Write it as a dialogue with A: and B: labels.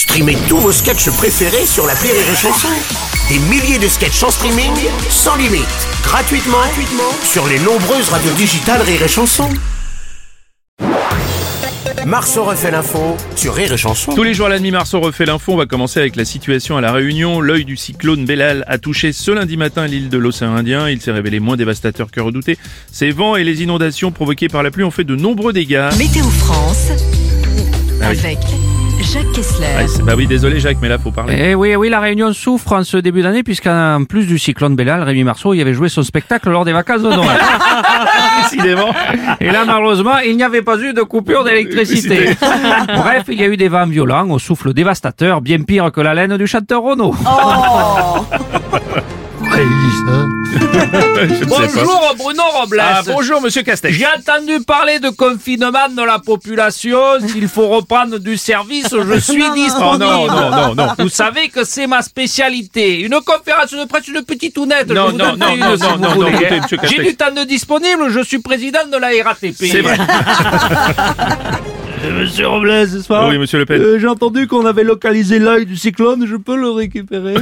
A: Streamez tous vos sketchs préférés sur la Rire et Chanson. Des milliers de sketchs en streaming, sans limite, gratuitement, gratuitement sur les nombreuses radios digitales Rire et Chanson. Marceau refait l'info sur Rire et Chanson.
B: Tous les jours à la demi Marceau refait l'info. On va commencer avec la situation à La Réunion. L'œil du cyclone Bellal a touché ce lundi matin l'île de l'océan Indien. Il s'est révélé moins dévastateur que redouté. Ces vents et les inondations provoquées par la pluie ont fait de nombreux dégâts.
C: Météo France
B: Ah oui.
C: avec Jacques Kessler.
B: Ah, bah oui, désolé Jacques, mais là faut parler.
D: Eh oui, oui, la Réunion souffre en ce début d'année puisqu'en plus du cyclone Bellal, Rémi Marceau y avait joué son spectacle lors des vacances de Noël.
B: Décidément.
D: Et là, malheureusement, il n'y avait pas eu de coupure d'électricité. Bref, il y a eu des vents violents au souffle dévastateur, bien pire que la laine du chanteur Renaud.
B: Je pas.
D: Bonjour Bruno Robles.
B: Ah, bonjour Monsieur Castex.
D: J'ai entendu parler de confinement de la population. S'il faut reprendre du service, je suis
B: Oh
D: disponible.
B: non, non, non, non.
D: Vous savez que c'est ma spécialité. Une conférence de presse, une petite tounette.
B: Non,
D: je vous
B: non,
D: donne
B: non,
D: une,
B: non,
D: si
B: non,
D: vous
B: non, non,
D: voulez.
B: écoutez, monsieur Castex.
D: J'ai du temps de disponible, je suis président de la RATP.
B: C'est vrai.
E: Monsieur Robles, n'est-ce pas
B: Oui, Monsieur Le Pen.
E: Euh, J'ai entendu qu'on avait localisé l'œil du cyclone, je peux le récupérer